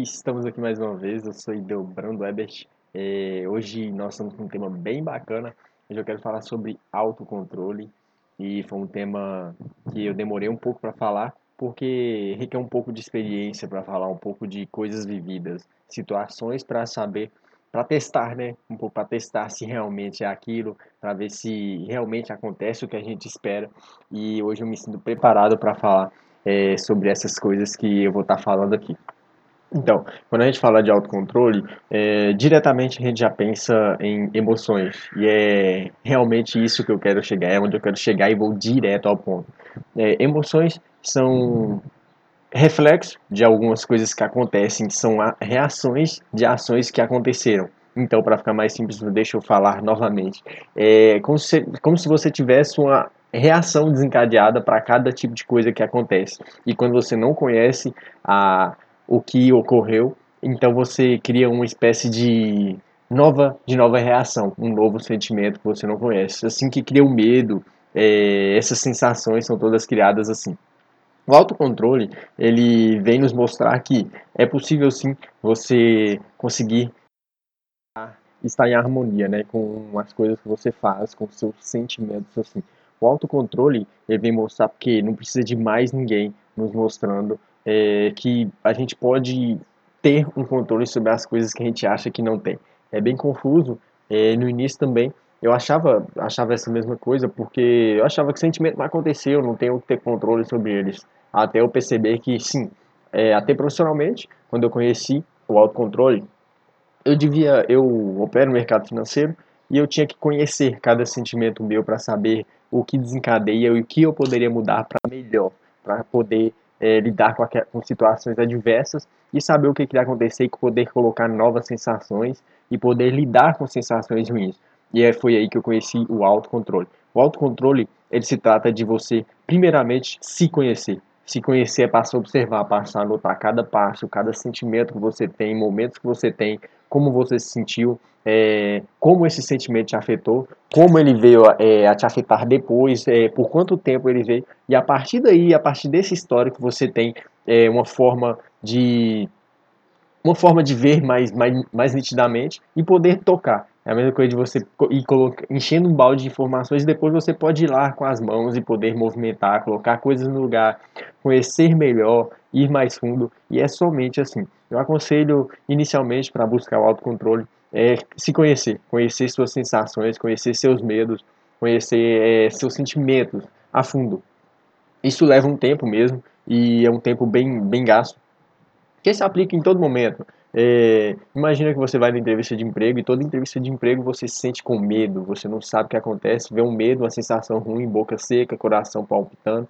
Estamos aqui mais uma vez, eu sou Ideobrando Ebert. É, hoje nós estamos com um tema bem bacana. Hoje eu quero falar sobre autocontrole e foi um tema que eu demorei um pouco para falar porque requer um pouco de experiência para falar um pouco de coisas vividas, situações para saber, para testar, né? Um pouco para testar se realmente é aquilo, para ver se realmente acontece o que a gente espera. E hoje eu me sinto preparado para falar é, sobre essas coisas que eu vou estar tá falando aqui. Então, quando a gente fala de autocontrole, é, diretamente a gente já pensa em emoções. E é realmente isso que eu quero chegar, é onde eu quero chegar e vou direto ao ponto. É, emoções são reflexo de algumas coisas que acontecem, são reações de ações que aconteceram. Então, para ficar mais simples, deixa eu falar novamente. É como se, como se você tivesse uma reação desencadeada para cada tipo de coisa que acontece. E quando você não conhece a o que ocorreu, então você cria uma espécie de nova, de nova reação, um novo sentimento que você não conhece. Assim que cria o medo, é, essas sensações são todas criadas assim. O autocontrole, ele vem nos mostrar que é possível sim você conseguir estar em harmonia, né, com as coisas que você faz, com seus sentimentos assim. O autocontrole, ele vem mostrar porque não precisa de mais ninguém nos mostrando é, que a gente pode ter um controle sobre as coisas que a gente acha que não tem. É bem confuso. É, no início também eu achava, achava essa mesma coisa, porque eu achava que sentimento não aconteceu, não tenho que ter controle sobre eles. Até eu perceber que sim, é, até profissionalmente, quando eu conheci o autocontrole, eu devia, eu opero no mercado financeiro e eu tinha que conhecer cada sentimento meu para saber o que desencadeia e o que eu poderia mudar para melhor, para poder é, lidar com, com, situações adversas e saber o que, que vai acontecer e poder colocar novas sensações e poder lidar com sensações ruins. E é, foi aí que eu conheci o autocontrole. O autocontrole, ele se trata de você, primeiramente, se conhecer. Se conhecer é passar a observar, passar a notar cada passo, cada sentimento que você tem, momentos que você tem, como você se sentiu, é, como esse sentimento te afetou, como ele veio é, a te afetar depois, é, por quanto tempo ele veio, e a partir daí, a partir desse histórico, você tem é, uma forma de uma forma de ver mais, mais, mais nitidamente e poder tocar. É a mesma coisa de você ir enchendo um balde de informações e depois você pode ir lá com as mãos e poder movimentar, colocar coisas no lugar, conhecer melhor, ir mais fundo. E é somente assim. Eu aconselho inicialmente para buscar o autocontrole é se conhecer, conhecer suas sensações, conhecer seus medos, conhecer é, seus sentimentos a fundo. Isso leva um tempo mesmo e é um tempo bem, bem gasto, que se aplica em todo momento. É, imagina que você vai na entrevista de emprego e toda entrevista de emprego você se sente com medo, você não sabe o que acontece, vê um medo, uma sensação ruim, boca seca, coração palpitando.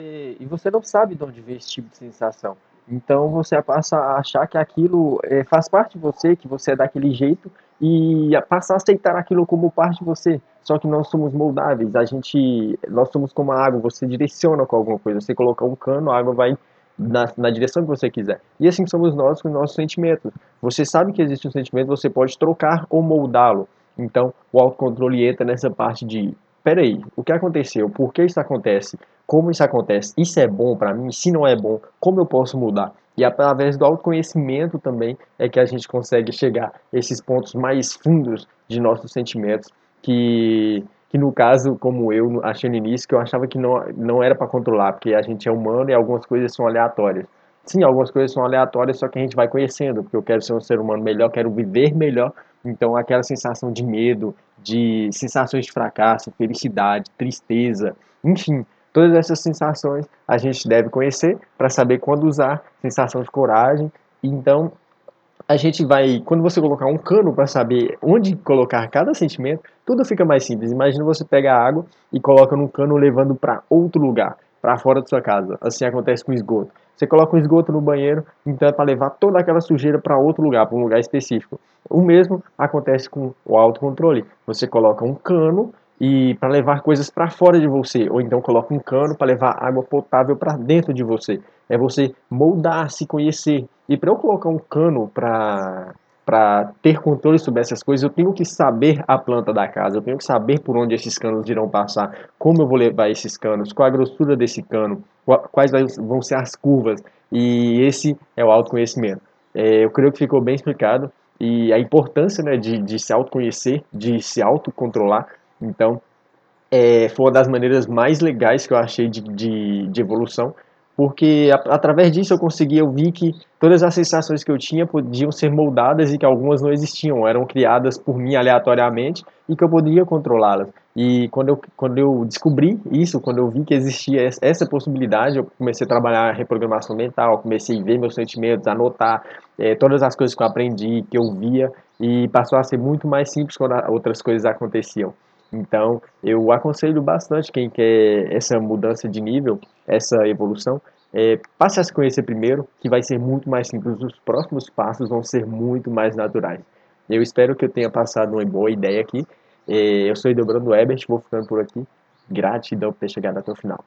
E, e você não sabe de onde vem esse tipo de sensação. Então você passa a achar que aquilo é, faz parte de você, que você é daquele jeito e passa a aceitar aquilo como parte de você. Só que nós somos moldáveis, a gente, nós somos como a água, você direciona com alguma coisa. Você colocar um cano, a água vai na, na, direção que você quiser. E assim somos nós com os nossos sentimentos. Você sabe que existe um sentimento, você pode trocar ou moldá-lo. Então, o autocontrole entra nessa parte de: peraí, o que aconteceu? Por que isso acontece? Como isso acontece? Isso é bom para mim? Se não é bom, como eu posso mudar? E através do autoconhecimento também é que a gente consegue chegar a esses pontos mais fundos de nossos sentimentos que que no caso, como eu achei no início, que eu achava que não, não era para controlar, porque a gente é humano e algumas coisas são aleatórias. Sim, algumas coisas são aleatórias, só que a gente vai conhecendo, porque eu quero ser um ser humano melhor, quero viver melhor. Então, aquela sensação de medo, de sensações de fracasso, felicidade, tristeza, enfim, todas essas sensações a gente deve conhecer para saber quando usar, sensação de coragem. Então, a gente vai, quando você colocar um cano para saber onde colocar cada sentimento, tudo fica mais simples. Imagina você pega a água e coloca num cano levando para outro lugar, para fora da sua casa. Assim acontece com esgoto. Você coloca um esgoto no banheiro, então é para levar toda aquela sujeira para outro lugar, para um lugar específico. O mesmo acontece com o autocontrole. Você coloca um cano e para levar coisas para fora de você, ou então coloca um cano para levar água potável para dentro de você. É você moldar, se conhecer. E para eu colocar um cano para para ter controle sobre essas coisas, eu tenho que saber a planta da casa, eu tenho que saber por onde esses canos irão passar, como eu vou levar esses canos, qual a grossura desse cano, quais vão ser as curvas, e esse é o autoconhecimento. É, eu creio que ficou bem explicado, e a importância né, de, de se autoconhecer, de se autocontrolar. Então, é, foi uma das maneiras mais legais que eu achei de, de, de evolução, porque a, através disso eu consegui, eu vi que todas as sensações que eu tinha podiam ser moldadas e que algumas não existiam, eram criadas por mim aleatoriamente e que eu poderia controlá-las. E quando eu, quando eu descobri isso, quando eu vi que existia essa possibilidade, eu comecei a trabalhar reprogramação mental, comecei a ver meus sentimentos, anotar é, todas as coisas que eu aprendi, que eu via, e passou a ser muito mais simples quando outras coisas aconteciam. Então, eu aconselho bastante quem quer essa mudança de nível, essa evolução, é, passe a se conhecer primeiro, que vai ser muito mais simples. Os próximos passos vão ser muito mais naturais. Eu espero que eu tenha passado uma boa ideia aqui. É, eu sou Edelbrando Ebert, vou ficando por aqui. Gratidão por ter chegado até o final.